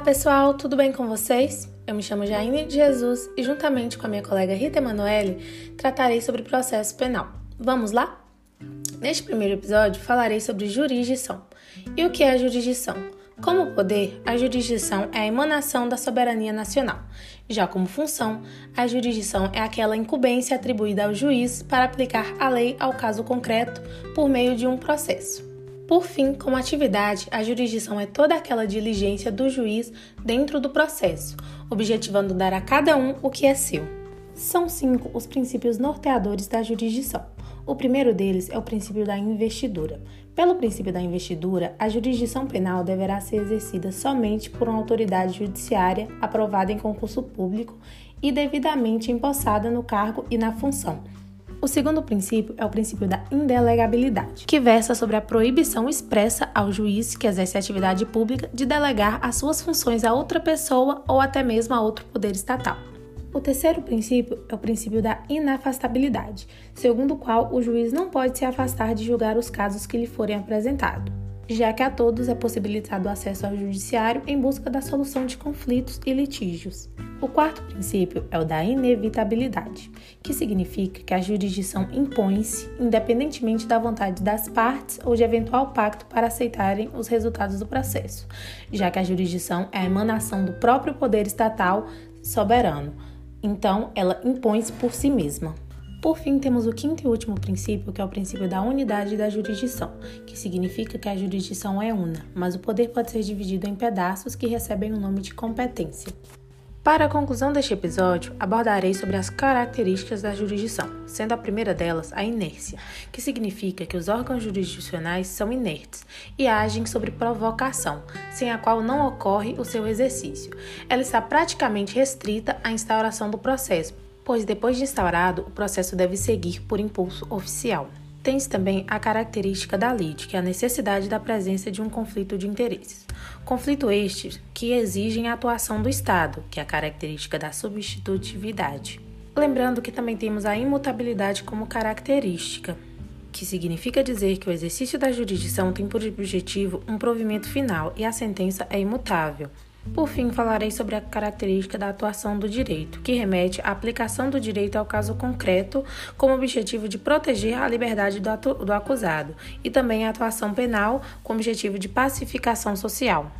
pessoal, tudo bem com vocês? Eu me chamo Jaine de Jesus e, juntamente com a minha colega Rita Emanuele, tratarei sobre processo penal. Vamos lá? Neste primeiro episódio, falarei sobre jurisdição. E o que é jurisdição? Como poder, a jurisdição é a emanação da soberania nacional. Já como função, a jurisdição é aquela incumbência atribuída ao juiz para aplicar a lei ao caso concreto por meio de um processo. Por fim, como atividade, a jurisdição é toda aquela diligência do juiz dentro do processo, objetivando dar a cada um o que é seu. São cinco os princípios norteadores da jurisdição. O primeiro deles é o princípio da investidura. Pelo princípio da investidura, a jurisdição penal deverá ser exercida somente por uma autoridade judiciária aprovada em concurso público e devidamente empossada no cargo e na função o segundo princípio é o princípio da indelegabilidade, que versa sobre a proibição expressa ao juiz que exerce atividade pública de delegar as suas funções a outra pessoa ou até mesmo a outro poder estatal. O terceiro princípio é o princípio da inafastabilidade, segundo o qual o juiz não pode se afastar de julgar os casos que lhe forem apresentados já que a todos é possibilitado o acesso ao judiciário em busca da solução de conflitos e litígios. O quarto princípio é o da inevitabilidade, que significa que a jurisdição impõe-se independentemente da vontade das partes ou de eventual pacto para aceitarem os resultados do processo, já que a jurisdição é a emanação do próprio poder estatal soberano. Então, ela impõe-se por si mesma. Por fim, temos o quinto e último princípio, que é o princípio da unidade da jurisdição, que significa que a jurisdição é una, mas o poder pode ser dividido em pedaços que recebem o nome de competência. Para a conclusão deste episódio, abordarei sobre as características da jurisdição, sendo a primeira delas a inércia, que significa que os órgãos jurisdicionais são inertes e agem sobre provocação, sem a qual não ocorre o seu exercício. Ela está praticamente restrita à instauração do processo, pois depois de instaurado, o processo deve seguir por impulso oficial. Tem-se também a característica da lide, que é a necessidade da presença de um conflito de interesses. Conflito este que exigem a atuação do Estado, que é a característica da substitutividade. Lembrando que também temos a imutabilidade como característica, que significa dizer que o exercício da jurisdição tem por objetivo um provimento final e a sentença é imutável. Por fim, falarei sobre a característica da atuação do direito, que remete à aplicação do direito ao caso concreto, com o objetivo de proteger a liberdade do, do acusado, e também a atuação penal, com o objetivo de pacificação social.